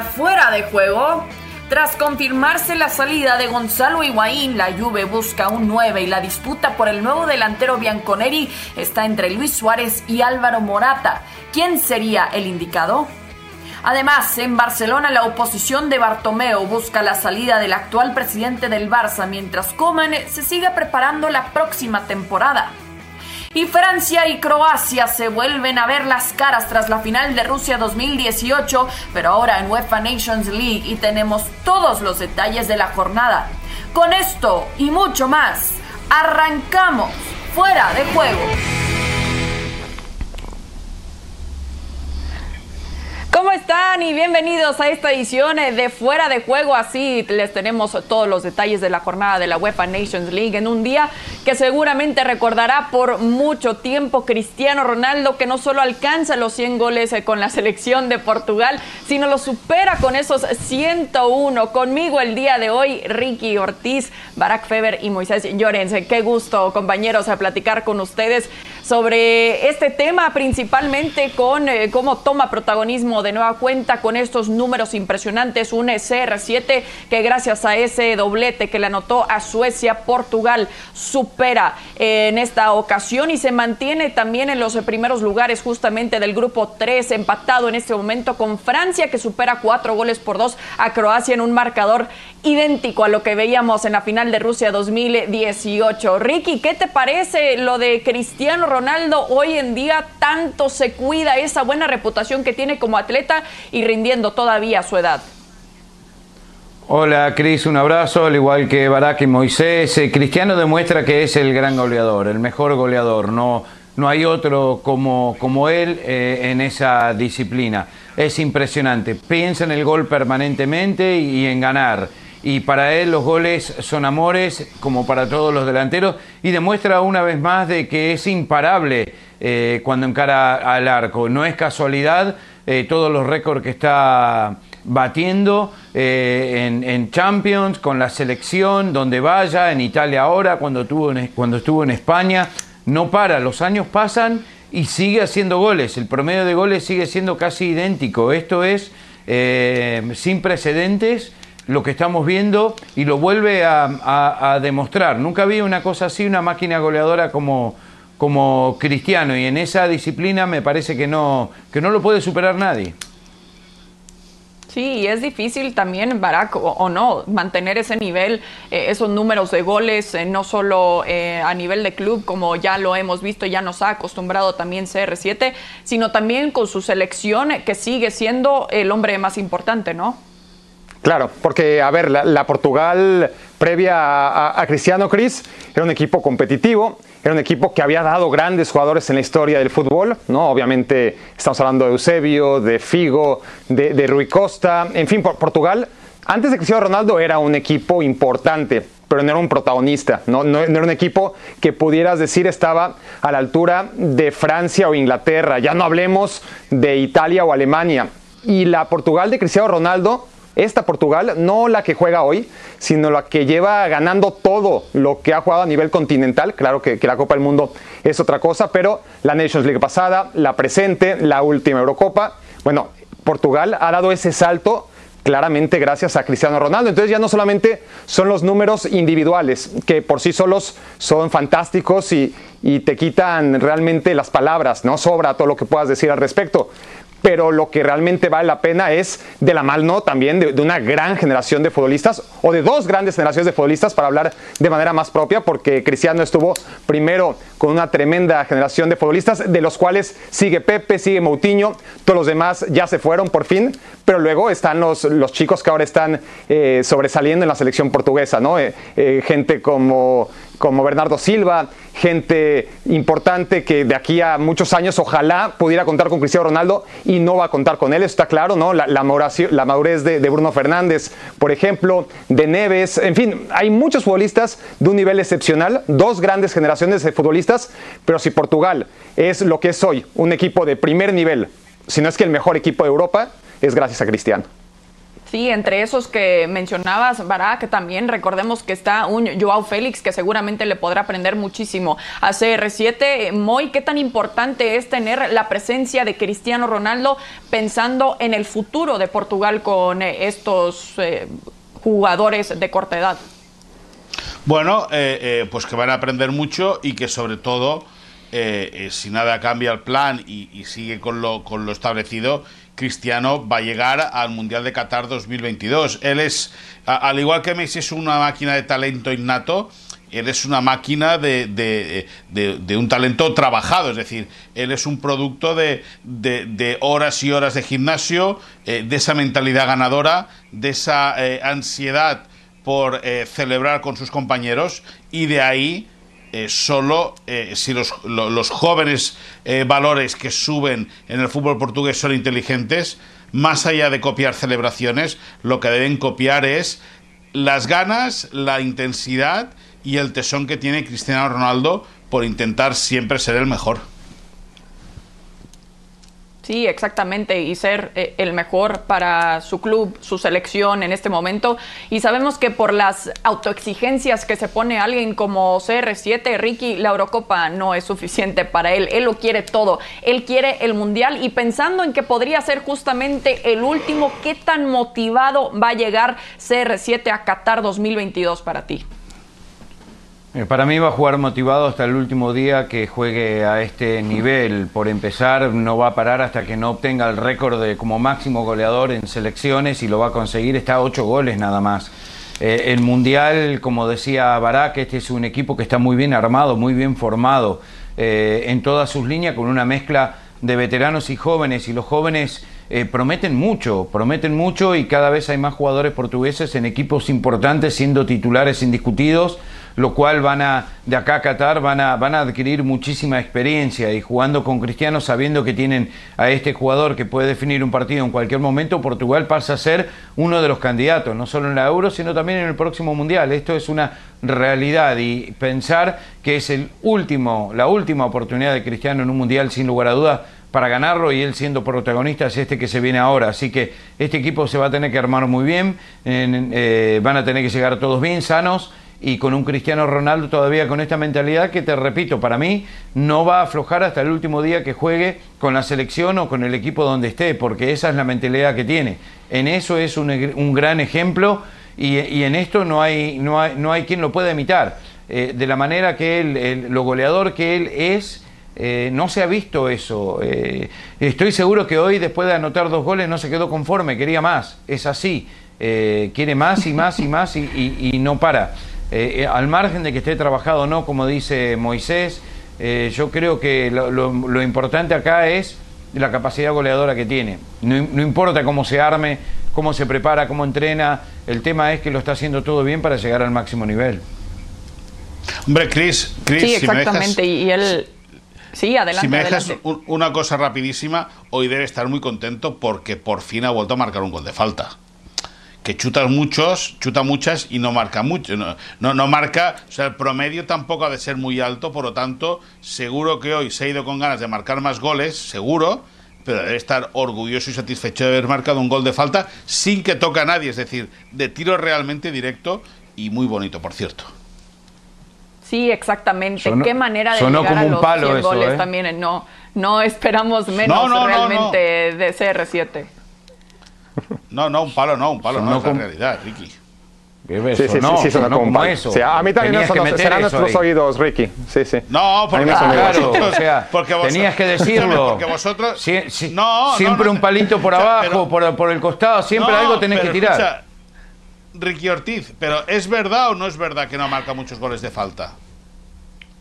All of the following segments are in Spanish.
Fuera de Juego. Tras confirmarse la salida de Gonzalo Higuaín, la Juve busca un 9 y la disputa por el nuevo delantero Bianconeri está entre Luis Suárez y Álvaro Morata. ¿Quién sería el indicado? Además, en Barcelona la oposición de Bartomeu busca la salida del actual presidente del Barça mientras Koeman se sigue preparando la próxima temporada. Y Francia y Croacia se vuelven a ver las caras tras la final de Rusia 2018, pero ahora en UEFA Nations League y tenemos todos los detalles de la jornada. Con esto y mucho más, arrancamos fuera de juego. ¿Cómo están? Y bienvenidos a esta edición de Fuera de Juego. Así les tenemos todos los detalles de la jornada de la UEFA Nations League en un día que seguramente recordará por mucho tiempo Cristiano Ronaldo, que no solo alcanza los 100 goles eh, con la selección de Portugal, sino lo supera con esos 101. Conmigo el día de hoy, Ricky Ortiz, Barack Feber y Moisés Llorens. Qué gusto, compañeros, a platicar con ustedes sobre este tema, principalmente con eh, cómo toma protagonismo de nueva cuenta con estos números impresionantes. Un CR7 que gracias a ese doblete que le anotó a Suecia, Portugal supera eh, en esta ocasión y se mantiene también en los primeros lugares justamente del grupo 3, empatado en este momento con Francia que supera cuatro goles por dos a Croacia en un marcador idéntico a lo que veíamos en la final de Rusia 2018. Ricky, ¿qué te parece lo de Cristiano Ronaldo hoy en día tanto se cuida esa buena reputación que tiene como atleta y rindiendo todavía a su edad? Hola Cris, un abrazo, al igual que Barak y Moisés. Eh, Cristiano demuestra que es el gran goleador, el mejor goleador. No, no hay otro como, como él eh, en esa disciplina. Es impresionante. Piensa en el gol permanentemente y en ganar y para él los goles son amores, como para todos los delanteros, y demuestra una vez más de que es imparable eh, cuando encara al arco. No es casualidad eh, todos los récords que está batiendo eh, en, Champions, con la selección, donde vaya, en Italia ahora, cuando, tuvo cuando estuvo en España. No para, los años pasan y sigue haciendo goles. El promedio de goles sigue siendo casi idéntico. Esto es sin precedentes lo que estamos viendo y lo vuelve a, demostrar. Nunca había una cosa así, una máquina goleadora como, como Cristiano y en esa disciplina me parece que no, que no lo puede superar nadie. Sí, es difícil también, Barack, o, no, mantener ese nivel, eh, esos números de goles, eh, no solo eh, a nivel de club, como ya lo hemos visto, ya nos ha acostumbrado también CR7, sino también con su selección, que sigue siendo el hombre más importante, ¿no? Claro, porque, a ver, la, Portugal previa a, Cristiano Cris era un equipo competitivo, era un equipo que había dado grandes jugadores en la historia del fútbol, ¿no? Obviamente estamos hablando de Eusebio, de Figo, de, Rui Costa, en fin, Portugal, antes de Cristiano Ronaldo era un equipo importante, pero no era un protagonista, ¿no? No, no era un equipo que pudieras decir estaba a la altura de Francia o Inglaterra, ya no hablemos de Italia o Alemania. Y la Portugal de Cristiano Ronaldo esta Portugal, no la que juega hoy, sino la que lleva ganando todo lo que ha jugado a nivel continental. Claro que, la Copa del Mundo es otra cosa, pero la Nations League pasada, la presente, la última Eurocopa. Bueno, Portugal ha dado ese salto claramente gracias a Cristiano Ronaldo. Entonces ya no solamente son los números individuales, que por sí solos son fantásticos y, y te quitan realmente las palabras, ¿no? Sobra todo lo que puedas decir al respecto pero lo que realmente vale la pena es de la mano también de, una gran generación de futbolistas o de dos grandes generaciones de futbolistas para hablar de manera más propia, porque Cristiano estuvo primero con una tremenda generación de futbolistas, de los cuales sigue Pepe, sigue Moutinho, todos los demás ya se fueron por fin, pero luego están los, los chicos que ahora están eh, sobresaliendo en la selección portuguesa, ¿no? Eh, eh, gente como como Bernardo Silva, gente importante que de aquí a muchos años ojalá pudiera contar con Cristiano Ronaldo y no va a contar con él, está claro, ¿no? La, la, madurez de, Bruno Fernández, por ejemplo, de Neves, en fin, hay muchos futbolistas de un nivel excepcional, dos grandes generaciones de futbolistas, pero si Portugal es lo que es hoy, un equipo de primer nivel, si no es que el mejor equipo de Europa, es gracias a Cristiano. Sí, entre esos que mencionabas, Barak, también recordemos que está un Joao Félix que seguramente le podrá aprender muchísimo a CR7. Moy, ¿qué tan importante es tener la presencia de Cristiano Ronaldo pensando en el futuro de Portugal con eh, estos eh, jugadores de corta edad? Bueno, eh, pues que van a aprender mucho y que sobre todo, si nada cambia el plan y, y sigue con lo, con lo establecido, Cristiano va a llegar al Mundial de Qatar 2022. Él es, al igual que Messi es una máquina de talento innato, él es una máquina de, un talento trabajado, es decir, él es un producto de, horas y horas de gimnasio, eh, de esa mentalidad ganadora, de esa eh, ansiedad por eh, celebrar con sus compañeros y de ahí eh, solo eh, si los, jóvenes eh, valores que suben en el fútbol portugués son inteligentes, más allá de copiar celebraciones, lo que deben copiar es las ganas, la intensidad y el tesón que tiene Cristiano Ronaldo por intentar siempre ser el mejor. Sí, exactamente, y ser eh, el mejor para su club, su selección en este momento. Y sabemos que por las autoexigencias que se pone alguien como CR7, Ricky, la Eurocopa no es suficiente para él. Él lo quiere todo. Él quiere el Mundial y pensando en que podría ser justamente el último, ¿qué tan motivado va a llegar CR7 a Qatar 2022 para ti? Eh, para mí va a jugar motivado hasta el último día que juegue a este nivel. Por empezar, no va a parar hasta que no obtenga el récord de como máximo goleador en selecciones y lo va a conseguir. Está a ocho goles nada más. Eh, el Mundial, como decía Barak, este es un equipo que está muy bien armado, muy bien formado eh, en todas sus líneas, con una mezcla de veteranos y jóvenes. Y los jóvenes prometen mucho, prometen mucho y cada vez hay más jugadores portugueses en equipos importantes siendo titulares indiscutidos lo cual van a, de acá a Qatar, van a, van a adquirir muchísima experiencia y jugando con Cristiano, sabiendo que tienen a este jugador que puede definir un partido en cualquier momento, Portugal pasa a ser uno de los candidatos, no solo en la Euro, sino también en el próximo Mundial. Esto es una realidad y pensar que es el último, la última oportunidad de Cristiano en un Mundial, sin lugar a dudas, para ganarlo y él siendo protagonista es este que se viene ahora. Así que este equipo se va a tener que armar muy bien, eh, van a tener que llegar todos bien sanos y con un Cristiano Ronaldo todavía con esta mentalidad que te repito, para mí no va a aflojar hasta el último día que juegue con la selección o con el equipo donde esté, porque esa es la mentalidad que tiene. En eso es un, gran ejemplo y, en esto no hay, no hay, no hay quien lo pueda imitar. Eh, de la manera que él, lo goleador que él es, eh, no se ha visto eso. Eh, estoy seguro que hoy, después de anotar dos goles, no se quedó conforme, quería más. Es así. quiere más y más y más y no para. Eh, eh, al margen de que esté trabajado o no, como dice Moisés, eh, yo creo que lo, importante acá es la capacidad goleadora que tiene. No, importa cómo se arme, cómo se prepara, cómo entrena, el tema es que lo está haciendo todo bien para llegar al máximo nivel. Hombre, Chris, Chris sí, exactamente, y él... Sí, adelante. Si me dejas una cosa rapidísima, hoy debe estar muy contento porque por fin ha vuelto a marcar un gol de falta que chuta muchos, chuta muchas y no marca mucho. No, no, marca, o sea, el promedio tampoco ha de ser muy alto, por lo tanto, seguro que hoy se ha ido con ganas de marcar más goles, seguro, pero debe estar orgulloso y satisfecho de haber marcado un gol de falta sin que toque a nadie, es decir, de tiro realmente directo y muy bonito, por cierto. Sí, exactamente. Qué manera de llegar a los palo goles ¿eh? también. No, no esperamos menos realmente de CR7. No, no, un palo no, un palo no, es la realidad, Ricky. ¿Qué sí, sí, no, sí, sí, no como un palo. Eso. a mí también serán nuestros oídos, Ricky. Sí, sí. No, porque, claro, o sea, porque vosotros, tenías que decirlo. Porque vosotros... no, siempre un palito por abajo, por, por, el costado, siempre algo tenés que tirar. Escucha, Ricky Ortiz, pero ¿es verdad o no es verdad que no marca muchos goles de falta?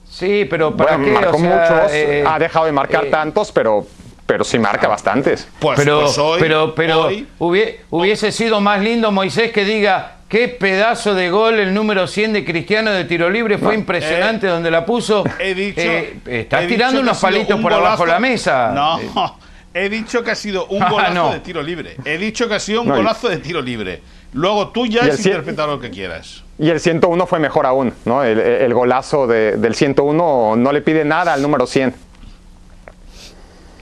Sí, pero ¿para bueno, qué? Marcó o sea, muchos, eh, ha dejado de marcar eh, tantos, pero pero sí marca bastantes. Pues, pero, pues hoy, pero, pero hubiese sido más lindo Moisés que diga qué pedazo de gol el número 100 de Cristiano de tiro libre fue impresionante eh, donde la puso. He dicho, eh, está tirando unos palitos por abajo de la mesa. No, he dicho que ha sido un golazo de tiro libre. He dicho que ha sido un golazo de tiro libre. Luego tú ya has interpretado lo que quieras. Y el 101 fue mejor aún, ¿no? El, golazo del 101 no le pide nada al número 100.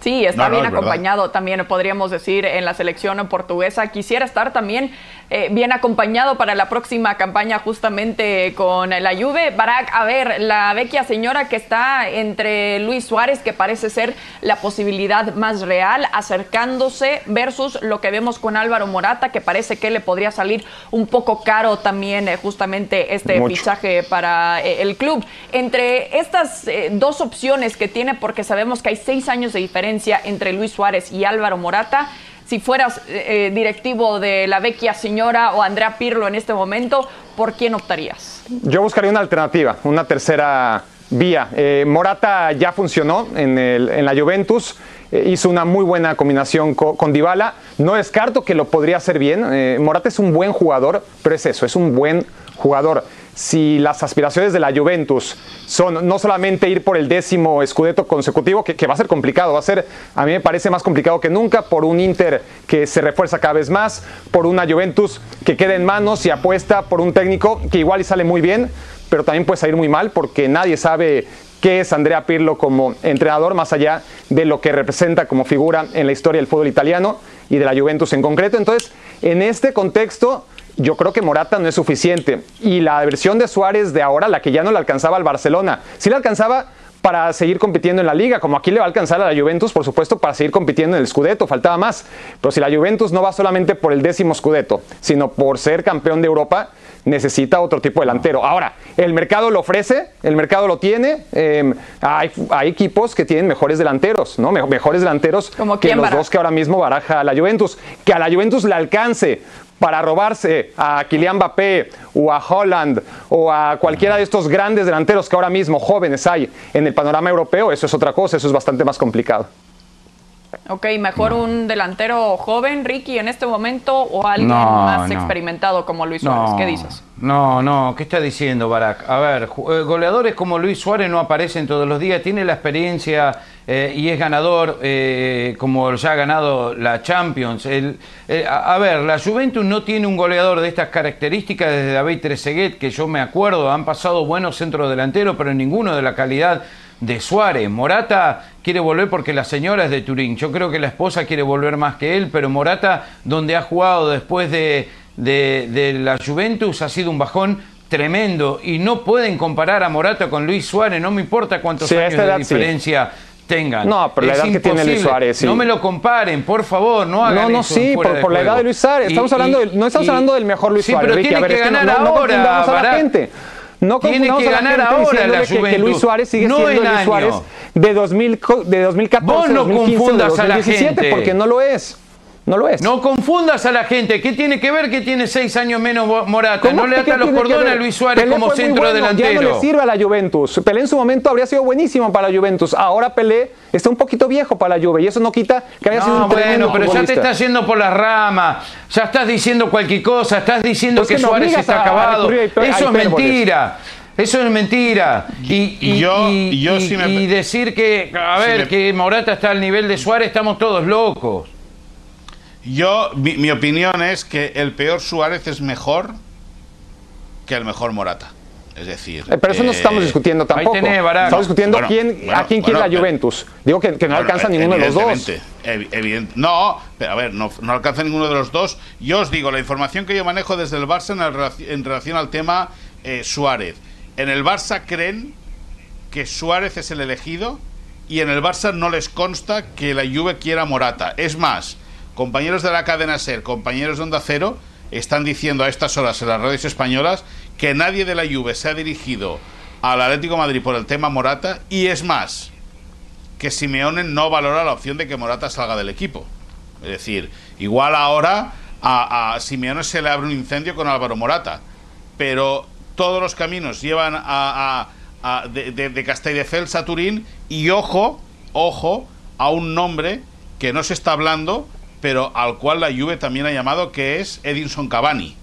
Sí, está No, no, bien verdad. acompañado también, podríamos decir, en la selección portuguesa. Quisiera estar también eh, bien acompañado para la próxima campaña justamente con la Juve. Barak, a ver, la vecchia señora que está entre Luis Suárez, que parece ser la posibilidad más real, acercándose versus lo que vemos con Álvaro Morata, que parece que le podría salir un poco caro también eh, justamente este Mucho. fichaje para eh, el club. Entre estas dos opciones que tiene, porque sabemos que hay seis años de diferencia entre Luis Suárez y Álvaro Morata, si fueras eh, eh, directivo de la vecchia señora o Andrea Pirlo en este momento, ¿por quién optarías? Yo buscaría una alternativa, una tercera vía. Eh, Morata ya funcionó en, la Juventus, hizo una muy buena combinación co- con, Dybala. No descarto que lo podría hacer bien. Morata es un buen jugador, pero es eso, es un buen jugador. Si las aspiraciones de la Juventus son no solamente ir por el décimo escudeto consecutivo, que, que va a ser complicado, va a ser, a mí me parece más complicado que nunca, por un Inter que se refuerza cada vez más, por una Juventus que queda en manos y apuesta por un técnico que igual y sale muy bien, pero también puede salir muy mal porque nadie sabe qué es Andrea Pirlo como entrenador, más allá de lo que representa como figura en la historia del fútbol italiano y de la Juventus en concreto. Entonces, en este contexto, yo creo que Morata no es suficiente. Y la versión de Suárez de ahora, la que ya no le alcanzaba al Barcelona, sí le alcanzaba para seguir compitiendo en la liga, como aquí le va a alcanzar a la Juventus, por supuesto, para seguir compitiendo en el Scudetto, faltaba más. Pero si la Juventus no va solamente por el décimo Scudetto, sino por ser campeón de Europa, necesita otro tipo de delantero. Ahora, el mercado lo ofrece, el mercado lo tiene, eh, hay, hay equipos que tienen mejores delanteros, ¿no? Me- mejores delanteros ¿Como que los dos que ahora mismo baraja la Juventus. Que a la Juventus le alcance para robarse a Kylian Mbappé o a Holland o a cualquiera de estos grandes delanteros que ahora mismo jóvenes hay en el panorama europeo, eso es otra cosa, eso es bastante más complicado. Ok, mejor un delantero joven, Ricky, en este momento, o alguien No, más no. experimentado como Luis Suárez. ¿Qué dices? No, no, ¿qué está diciendo Barak? A ver, eh, goleadores como Luis Suárez no aparecen todos los días, tiene la experiencia eh, y es ganador eh, como ya ha ganado la Champions. El- eh, a, a ver, la Juventus no tiene un goleador de estas características desde David Trezeguet, que yo me acuerdo, han pasado buenos centros delanteros, pero ninguno de la calidad de Suárez. Morata quiere volver porque la señora es de Turín. Yo creo que la esposa quiere volver más que él, pero Morata, donde ha jugado después de, de- de la Juventus, ha sido un bajón tremendo. Y no pueden comparar a Morata con Luis Suárez, no me importa cuántos Sí, años de sí. Tengan. No, pero la edad que tiene Luis. Suárez, sí. No me lo comparen, por favor, no hagan No, no, eso sí, por, la edad de Luis Suárez. Y- Estamos hablando del- no estamos y- hablando del mejor Luis sí, Suárez. pero Ricky. tiene ver, que es que no- ganar no, no ahora, confundamos a la gente. No Tiene que a ganar ahora la que- que. Luis Suárez sigue No siendo en Luis año. Suárez de, 2000, co- de 2014, Vos no 2015, confundas de a la 2017, gente. porque no lo es. No lo es. No confundas a la gente. ¿Qué tiene que ver que tiene seis años menos Morata? ¿Cómo No le ata los cordones a Luis Suárez Pelé como centro bueno, delantero. Ya no le sirve a la Juventus. Pelé en su momento habría sido buenísimo para la Juventus. Ahora Pelé está un poquito viejo para la Juve y eso no quita que haya sido No, un tremendo bueno, pero ya te estás yendo por las ramas, ya estás diciendo cualquier cosa, estás diciendo Pues que Suárez está a- acabado. a Eso es hipérboles. mentira. Eso es mentira. Y, Y yo- y- y yo y- sí me- y decir que, a ver, me- que Morata está al nivel de Suárez, estamos todos locos. Yo, mi, mi opinión es que el peor Suárez es mejor que el mejor Morata. Es decir. Eh, Pero eso no eh, estamos discutiendo tampoco. Estamos discutiendo Bueno, quién, bueno, a quién quiere bueno, la pero- Juventus. Digo que, que no Bueno, alcanza eh, ninguno de los dos. evidentemente, evi- evident- no, pero a ver, no, no alcanza ninguno de los dos. Yo os digo, la información que yo manejo desde el Barça en, el en relación al tema eh, Suárez. En el Barça creen que Suárez es el elegido y en el Barça no les consta que la Juve quiera Morata. Es más, compañeros de la cadena SER, compañeros de Onda Cero, están diciendo a estas horas en las radios españolas que nadie de la Juve se ha dirigido al Atlético de Madrid por el tema Morata y es más, que Simeone no valora la opción de que Morata salga del equipo. Es decir, igual ahora a, a Simeone se le abre un incendio con Álvaro Morata, pero todos los caminos llevan a- a- de, de, de Castelldefels a Turín y ojo, ojo, a un nombre que no se está hablando, pero al cual la Juve también ha llamado, que es Edinson Cavani.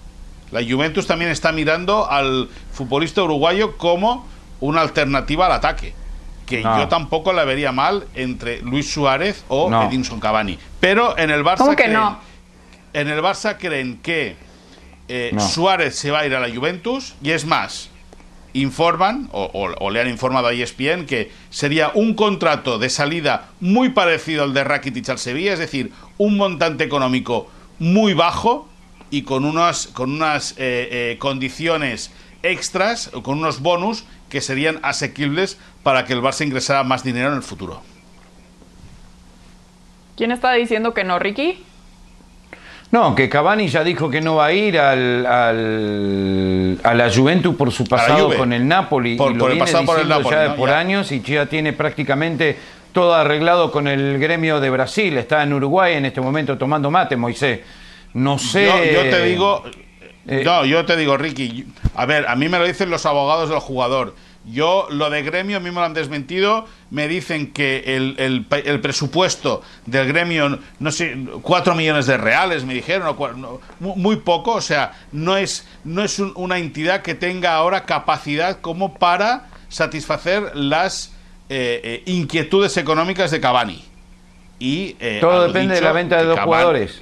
La Juventus también está mirando al futbolista uruguayo como una alternativa al ataque. Que No. yo tampoco la vería mal entre Luis Suárez o No. Edinson Cavani. Pero en el Barça ¿Cómo que creen, no? en el Barça creen que eh, No. Suárez se va a ir a la Juventus y es más, informan, o, le han informado a ESPN, que sería un contrato de salida muy parecido al de Rakitic al Sevilla, es decir, un montante económico muy bajo y con unas, con unas eh, eh, condiciones extras, o con unos bonus que serían asequibles para que el Barça ingresara más dinero en el futuro. ¿Quién está diciendo que no, Ricky? No, que Cavani ya dijo que no va a ir al, a la Juventus por su pasado con el Napoli. Por, y lo el pasado por el Napoli. Ya por años y ya tiene prácticamente todo arreglado con el gremio de Brasil. Está en Uruguay en este momento tomando mate, Moisés. No sé. Yo, te digo. Eh, no, yo te digo, Ricky. A ver, a mí me lo dicen los abogados del jugador. Yo, lo de gremio, a mí me lo han desmentido. Me dicen que el, presupuesto del gremio, no sé, cuatro millones de reales, me dijeron, muy poco. O sea, no es, no es una entidad que tenga ahora capacidad como para satisfacer las eh, eh, inquietudes económicas de Cavani. Y, eh, Todo depende de la venta de dos jugadores.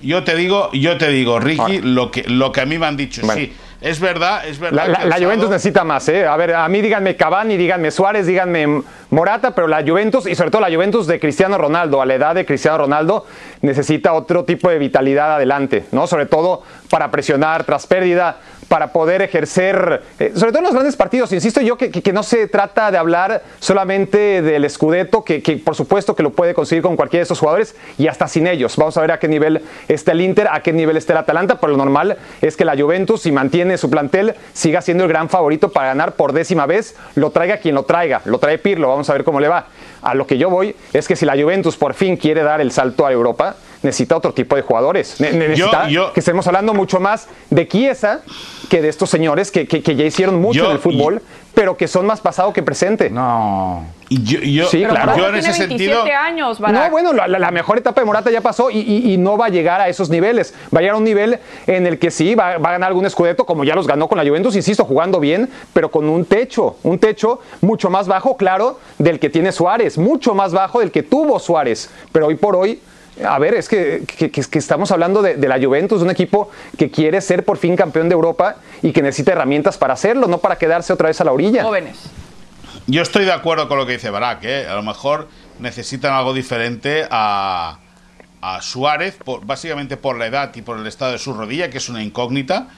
Yo te digo, yo te digo, Ricky, lo que lo que a mí me han dicho, sí es verdad, es verdad. La, Juventus necesita más, ¿eh? A ver, a mí díganme Cavani, díganme Suárez, díganme Morata, pero la Juventus, y sobre todo la Juventus de Cristiano Ronaldo, a la edad de Cristiano Ronaldo, necesita otro tipo de vitalidad adelante, ¿no? Sobre todo para presionar tras pérdida, para poder ejercer, eh, sobre todo en los grandes partidos, insisto yo que, no se trata de hablar solamente del escudeto, que, que, por supuesto que lo puede conseguir con cualquiera de estos jugadores y hasta sin ellos. Vamos a ver a qué nivel está el Inter, a qué nivel está el Atalanta, pero lo normal es que la Juventus, si mantiene su plantel, siga siendo el gran favorito para ganar por décima vez, lo traiga quien lo traiga, lo trae Pirlo, vamos a ver cómo le va. A lo que yo voy es que si la Juventus por fin quiere dar el salto a Europa, necesita otro tipo de jugadores. necesita que estemos hablando mucho más de Chiesa que de estos señores que, que, ya hicieron mucho en el fútbol, pero que son más pasado que presente. No. Yo, yo, sí, claro. yo en ese sentido. Años, no, bueno, la, mejor etapa de Morata ya pasó y, no va a llegar a esos niveles. Va a llegar a un nivel en el que sí va, a ganar algún escudeto, como ya los ganó con la Juventus, insisto, jugando bien, pero con un techo, un techo mucho más bajo, claro, del que tiene Suárez, mucho más bajo del que tuvo Suárez. Pero hoy por hoy a ver, es que, estamos hablando de, la Juventus, un equipo que quiere ser por fin campeón de Europa y que necesita herramientas para hacerlo, no para quedarse otra vez a la orilla. Jóvenes. Yo estoy de acuerdo con lo que dice Barak, ¿eh? a lo mejor necesitan algo diferente a, Suárez, básicamente por la edad y por el estado de su rodilla, que es una incógnita,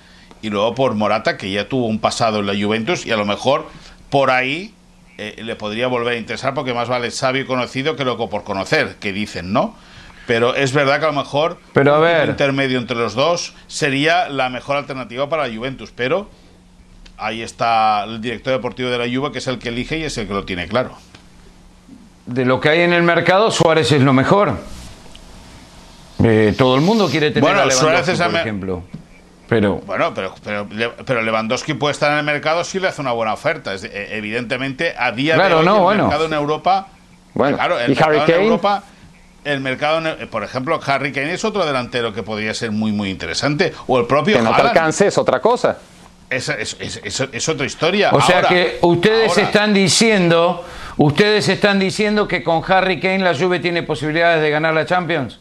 y luego por Morata, que ya tuvo un pasado en la Juventus, y a lo mejor por ahí eh, le podría volver a interesar, porque más vale sabio y conocido que loco por conocer, que dicen, ¿no? Pero es verdad que a lo mejor pero a ver. un intermedio entre los dos sería la mejor alternativa para la Juventus. Pero ahí está el director deportivo de la Juve, que es el que elige y es el que lo tiene claro. De lo que hay en el mercado, Suárez es lo mejor. Eh, todo el mundo quiere tener bueno, a Lewandowski, por ejemplo. Pero... Bueno, pero, pero, pero, Lewandowski puede estar en el mercado si le hace una buena oferta. Es, eh, evidentemente, a día de hoy, el mercado en Europa... Bueno, claro, el mercado en Europa el mercado, por ejemplo, Harry Kane es otro delantero que podría ser muy, muy interesante. O el propio Que no te alcance es otra cosa. Es, es, otra historia. O sea que ustedes están diciendo, ustedes están diciendo que con Harry Kane la Juve tiene posibilidades de ganar la Champions.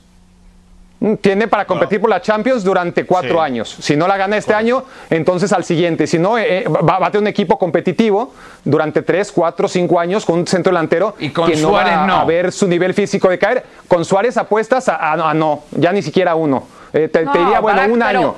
Mm, tiene para competir por la Champions durante cuatro años. Si no la gana este año, entonces al siguiente. Si no, eh, va, a tener un equipo competitivo durante tres, cuatro, cinco años con un centro delantero y con que Suárez no va a ver su nivel físico de caer. Con Suárez apuestas a, no, ya ni siquiera uno. Eh, te, diría, bueno, un año.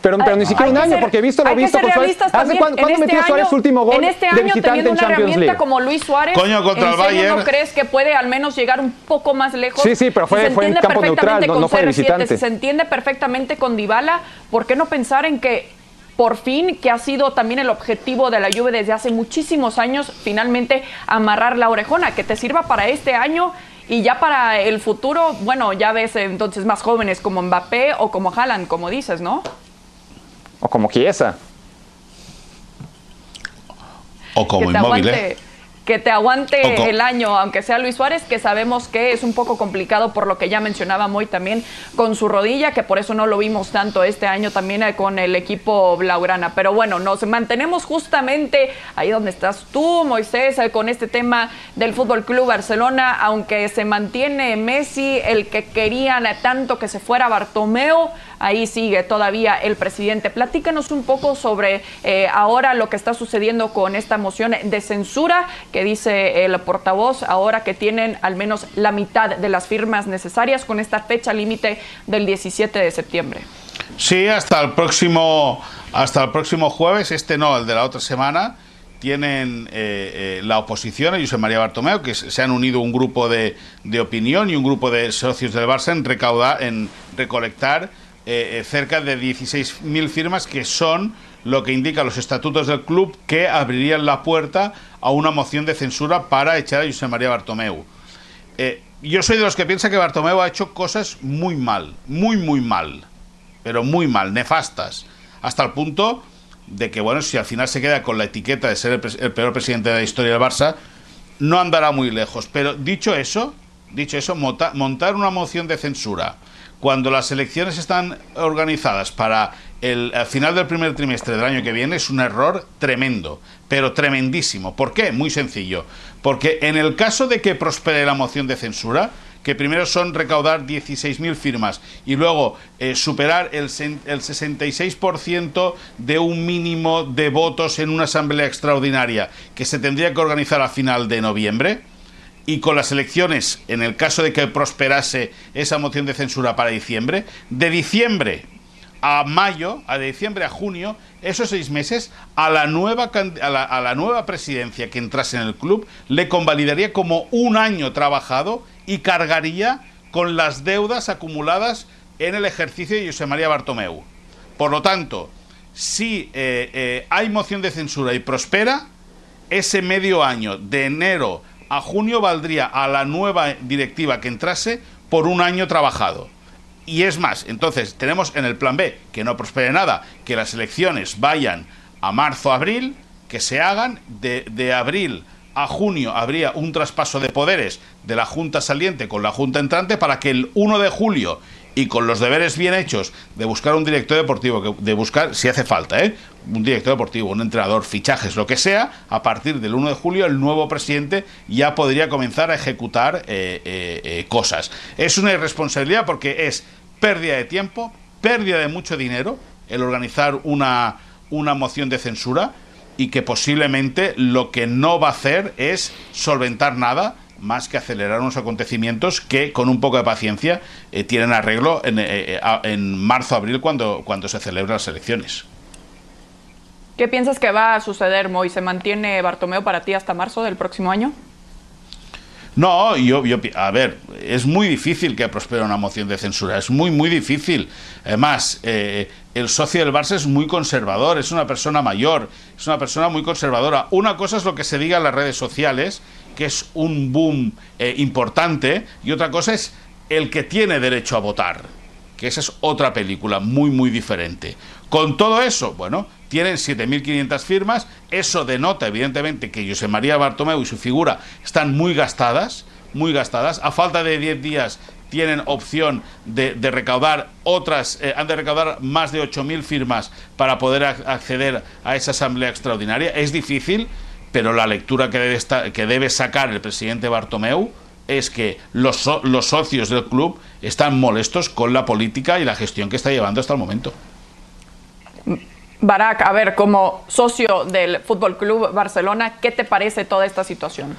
Pero, pero ni siquiera un año, porque he visto lo visto con Suárez. ¿Hace cuándo, este metió Suárez su último gol en este año, de visitante en una League? como Luis Suárez, Coño, contra el Bayern. ¿no crees que puede al menos llegar un poco más lejos? Sí, sí, pero fue, fue en campo neutral, no, no fue de visitante. Si se entiende perfectamente con Dybala, ¿por qué no pensar en que por fin, que ha sido también el objetivo de la Juve desde hace muchísimos años, finalmente amarrar la orejona, que te sirva para este año y ya para el futuro, bueno, ya ves entonces más jóvenes como Mbappé o como Haaland, como dices, ¿no? O como Chiesa. O como inmóvil. ¿eh? que te aguante el año, aunque sea Luis Suárez, que sabemos que es un poco complicado por lo que ya mencionaba Moy también con su rodilla, que por eso no lo vimos tanto este año también eh, con el equipo Blaugrana. Pero bueno, nos mantenemos justamente ahí donde estás tú, Moisés, eh, con este tema del Fútbol Club Barcelona, aunque se mantiene Messi, el que querían tanto que se fuera Bartomeo, ahí sigue todavía el presidente. Platícanos un poco sobre eh, ahora lo que está sucediendo con esta moción de censura que dice el portavoz, ahora que tienen al menos la mitad de las firmas necesarias con esta fecha límite del 17 de septiembre. Sí, hasta el próximo, hasta el próximo jueves, este no, el de la otra semana tienen eh, eh, la oposición, José María Bartomeu, que se han unido un grupo de, de, opinión y un grupo de socios del Barça en, recaudar, en recolectar eh, cerca de 16.000 firmas, que son lo que indican los estatutos del club que abrirían la puerta a una moción de censura para echar a José María Bartomeu. yo soy de los que piensa que Bartomeu ha hecho cosas muy mal, muy, muy mal, pero muy mal, nefastas, hasta el punto de que, bueno, si al final se queda con la etiqueta de ser el, peor presidente de la historia del Barça, no andará muy lejos. Pero dicho eso, dicho eso, montar una moción de censura cuando las elecciones están organizadas para el, final del primer trimestre del año que viene es un error tremendo, pero tremendísimo. ¿Por qué? Muy sencillo. Porque en el caso de que prospere la moción de censura, que primero son recaudar 16.000 firmas y luego eh, superar el, el 66% de un mínimo de votos en una asamblea extraordinaria que se tendría que organizar a final de noviembre, y con las elecciones, en el caso de que prosperase esa moción de censura para diciembre, de diciembre a mayo, a de diciembre a junio, esos seis meses, a la, nueva, a la, a la nueva presidencia que entrase en el club, le convalidaría como un año trabajado y cargaría con las deudas acumuladas en el ejercicio de José María Bartomeu. Por lo tanto, si eh, eh, hay moción de censura y prospera, ese medio año, de enero a junio, valdría a la nueva directiva que entrase por un año trabajado. Y es más, entonces tenemos en el plan B que no prospere nada, que las elecciones vayan a marzo-abril, que se hagan de, de abril a junio habría un traspaso de poderes de la Junta saliente con la Junta entrante para que el 1 de julio y con los deberes bien hechos de buscar un director deportivo, de buscar, si hace falta, ¿eh? un director deportivo, un entrenador, fichajes, lo que sea, a partir del 1 de julio el nuevo presidente ya podría comenzar a ejecutar eh, eh, cosas. Es una irresponsabilidad porque es pérdida de tiempo, pérdida de mucho dinero el organizar una, una moción de censura y que posiblemente lo que no va a hacer es solventar nada más que acelerar unos acontecimientos que con un poco de paciencia eh, tienen arreglo en, eh, eh, marzo-abril cuando, cuando se celebran las elecciones. ¿Qué piensas que va a suceder, Moy? ¿Se mantiene Bartomeo para ti hasta marzo del próximo año? No, yo, yo, a ver, es muy difícil que prospere una moción de censura, es muy, muy difícil. Además, eh, el socio del Barça es muy conservador, es una persona mayor, es una persona muy conservadora. Una cosa es lo que se diga en las redes sociales, que es un boom eh, importante, y otra cosa es el que tiene derecho a votar, que esa es otra película muy, muy diferente. Con todo eso, bueno, tienen 7.500 firmas, eso denota evidentemente que José María Bartomeu y su figura están muy gastadas, muy gastadas, a falta de 10 días tienen opción de, recaudar otras, eh, han de recaudar más de 8.000 firmas para poder acceder a esa asamblea extraordinaria. Es difícil, pero la lectura que debe, que debe sacar el presidente Bartomeu es que los, los socios del club están molestos con la política y la gestión que está llevando hasta el momento. Barak, a ver, como socio del Fútbol Club Barcelona, ¿qué te parece toda esta situación?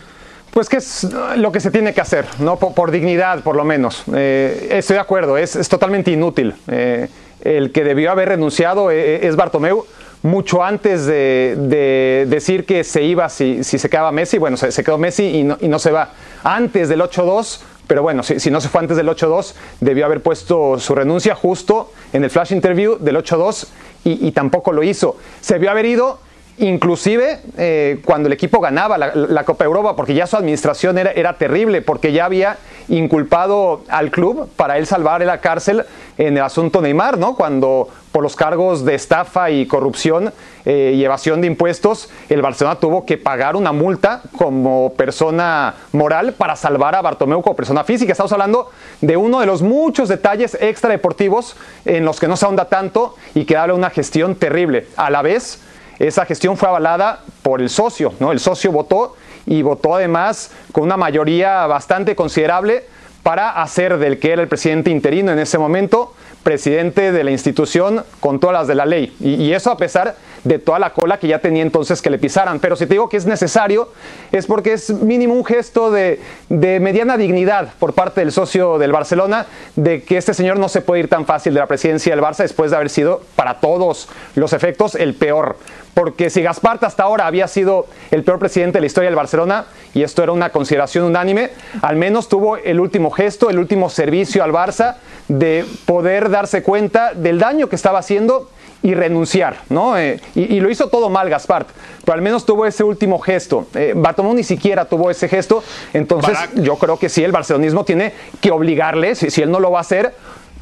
Pues que es lo que se tiene que hacer, ¿no? Por, dignidad, por lo menos. Eh, estoy de acuerdo, es, totalmente inútil. Eh, el que debió haber renunciado eh, es Bartomeu mucho antes de, decir que se iba si, se quedaba Messi. Bueno, se, quedó Messi y no, y no, se va. Antes del 8-2, pero bueno, si, no se fue antes del 8-2, debió haber puesto su renuncia justo en el flash interview del 8-2 y, tampoco lo hizo. Se vio haber ido inclusive eh, cuando el equipo ganaba la, Copa Europa, porque ya su administración era terrible, porque ya había inculpado al club para él salvar la cárcel en el asunto Neymar, ¿no? Cuando por los cargos de estafa y corrupción eh, y evasión de impuestos, el Barcelona tuvo que pagar una multa como persona moral para salvar a Bartomeu como persona física. Estamos hablando de uno de los muchos detalles extradeportivos en los que no se ahonda tanto y que habla una gestión terrible. A la vez, esa gestión fue avalada por el socio, ¿no? El socio votó y votó además con una mayoría bastante considerable para hacer del que era el presidente interino en ese momento presidente de la institución con todas las de la ley. Y, eso a pesar de toda la cola que ya tenía entonces que le pisaran. Pero si te digo que es necesario, es porque es mínimo un gesto de, de, mediana dignidad por parte del socio del Barcelona, de que este señor no se puede ir tan fácil de la presidencia del Barça después de haber sido, para todos los efectos, el peor porque si Gaspar hasta ahora había sido el peor presidente de la historia del Barcelona, y esto era una consideración unánime, al menos tuvo el último gesto, el último servicio al Barça de poder darse cuenta del daño que estaba haciendo y renunciar, ¿no? Eh, y, lo hizo todo mal Gaspar, pero al menos tuvo ese último gesto. Eh, Batomón ni siquiera tuvo ese gesto, entonces yo creo que sí, el barcelonismo tiene que obligarle, si él no lo va a hacer,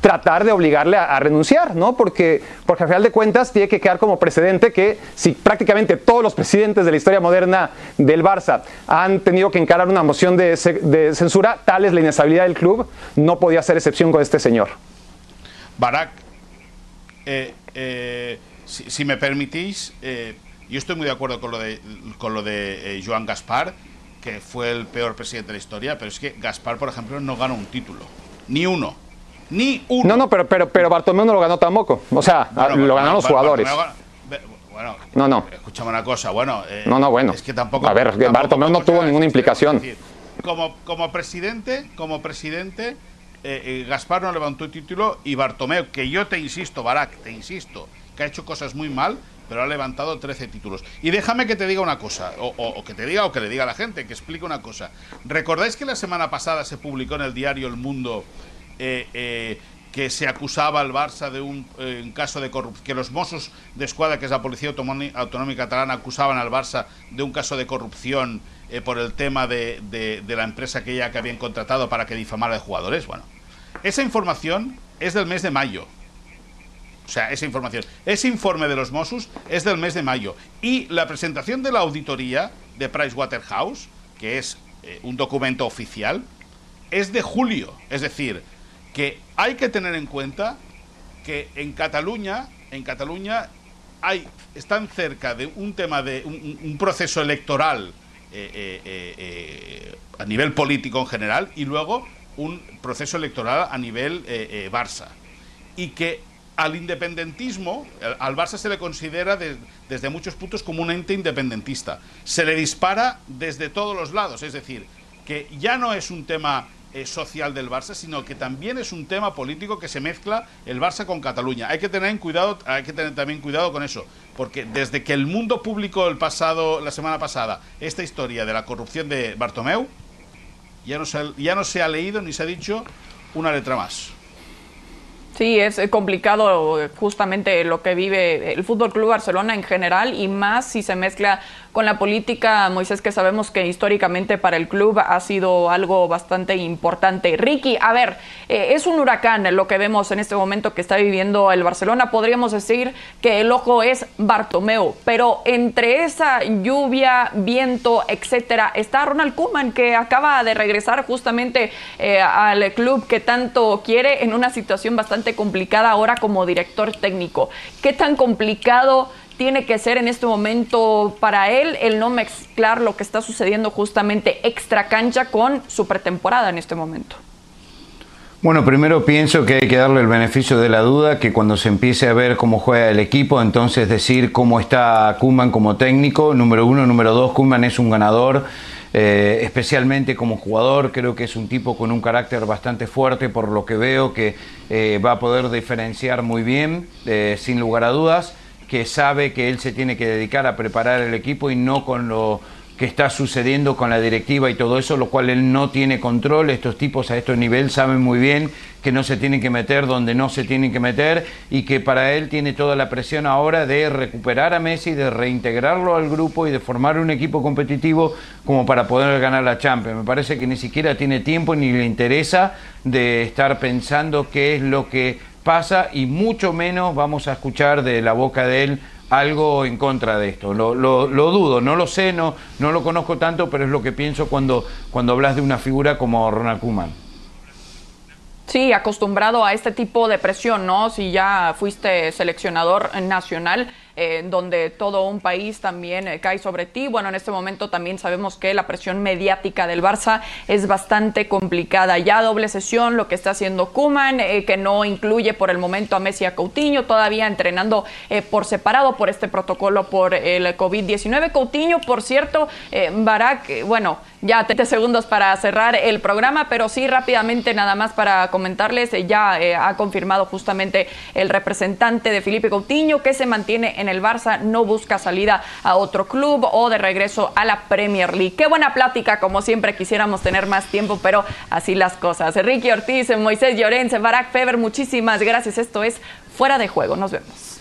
tratar de obligarle a, renunciar, ¿no? Porque, porque al final de cuentas tiene que quedar como precedente que si prácticamente todos los presidentes de la historia moderna del Barça han tenido que encarar una moción de, censura, tal es la inestabilidad del club, no podía ser excepción con este señor. Barak, eh, eh, si, me permitís, eh, yo estoy muy de acuerdo con lo de, con lo de Joan Gaspar, que fue el peor presidente de la historia, pero es que Gaspar, por ejemplo, no ganó un título, ni uno ni uno. No, no, pero, pero, pero Bartomeu no lo ganó tampoco. O sea, lo ganaron los jugadores. bueno, no, no. Escúchame una cosa, bueno. Eh, no, no, bueno. Es que tampoco. A ver, Bartomeu no tuvo ninguna implicación. como, como presidente, como presidente, eh, eh, Gaspar no levantó el título y Bartomeu, que yo te insisto, Barak, te insisto, que ha hecho cosas muy mal, pero ha levantado 13 títulos. Y déjame que te diga una cosa, o, que te diga o que le diga a la gente, que explique una cosa. ¿Recordáis que la semana pasada se publicó en el diario El Mundo eh, eh, que se acusaba al Barça de un, eh, caso de corrupción, que los Mossos de Escuadra, que es la Policía Autonómica Catalana, acusaban al Barça de un caso de corrupción por el tema de, de, la empresa que ya que habían contratado para que difamara de jugadores. Bueno, esa información es del mes de mayo. O sea, esa información. Ese informe de los Mossos es del mes de mayo. Y la presentación de la auditoría de Pricewaterhouse, que es un documento oficial, es de julio. Es decir, que hay que tener en cuenta que en Cataluña, en Cataluña hay, están cerca de un tema de un, proceso electoral eh, eh, eh, a nivel político en general y luego un proceso electoral a nivel Barça. Y que al independentismo, al Barça se le considera desde muchos puntos como un ente independentista. Se le dispara desde todos los lados, es decir, que ya no es un tema eh, social del Barça, sino que también es un tema político que se mezcla el Barça con Cataluña. Hay que tener en cuidado, hay que tener también cuidado con eso, porque desde que el mundo publicó el pasado, la semana pasada, esta historia de la corrupción de Bartomeu, ya no ya no se ha leído ni se ha dicho una letra más. Sí, es complicado justamente lo que vive el Fútbol Club Barcelona en general y más si se mezcla con la política, Moisés, que sabemos que históricamente para el club ha sido algo bastante importante. Ricky, a ver, eh, es un huracán lo que vemos en este momento que está viviendo el Barcelona. Podríamos decir que el ojo es Bartomeu, pero entre esa lluvia, viento, etcétera, está Ronald Koeman que acaba de regresar justamente eh, al club que tanto quiere en una situación bastante complicada ahora como director técnico. ¿Qué tan complicado tiene que ser en este momento para él el no mezclar lo que está sucediendo justamente extra cancha con su pretemporada en este momento? Bueno, primero pienso que hay que darle el beneficio de la duda, que cuando se empiece a ver cómo juega el equipo, entonces decir cómo está Kuman como técnico, número uno, número dos, Kuman es un ganador, eh, especialmente como jugador, creo que es un tipo con un carácter bastante fuerte por lo que veo, que eh, va a poder diferenciar muy bien, eh, sin lugar a dudas que sabe que él se tiene que dedicar a preparar el equipo y no con lo que está sucediendo con la directiva y todo eso, lo cual él no tiene control. Estos tipos a este nivel saben muy bien que no se tienen que meter donde no se tienen que meter y que para él tiene toda la presión ahora de recuperar a Messi, de reintegrarlo al grupo y de formar un equipo competitivo como para poder ganar la Champions. Me parece que ni siquiera tiene tiempo ni le interesa de estar pensando qué es lo que pasa y mucho menos vamos a escuchar de la boca de él algo en contra de esto. Lo, lo, dudo, no lo sé, no, no lo conozco tanto, pero es lo que pienso cuando, cuando hablas de una figura como Ronald Koeman. Sí, acostumbrado a este tipo de presión, ¿no? Si ya fuiste seleccionador nacional, eh, donde todo un país también eh, cae sobre ti. Bueno, en este momento también sabemos que la presión mediática del Barça es bastante complicada. Ya doble sesión, lo que está haciendo Kuman, eh, que no incluye por el momento a Messi a Coutinho, todavía entrenando por separado por este protocolo por el COVID-19. Coutinho, por cierto, Barak, bueno, ya 30 segundos para cerrar el programa, pero sí rápidamente nada más para comentarles, ya ha confirmado justamente el representante de Felipe Coutinho que se mantiene en el Barça, no busca salida a otro club o de regreso a la Premier League. Qué buena plática, como siempre quisiéramos tener más tiempo, pero así las cosas. Ricky Ortiz, Moisés Llorens, Barack Feber, muchísimas gracias. Esto es Fuera de Juego. Nos vemos.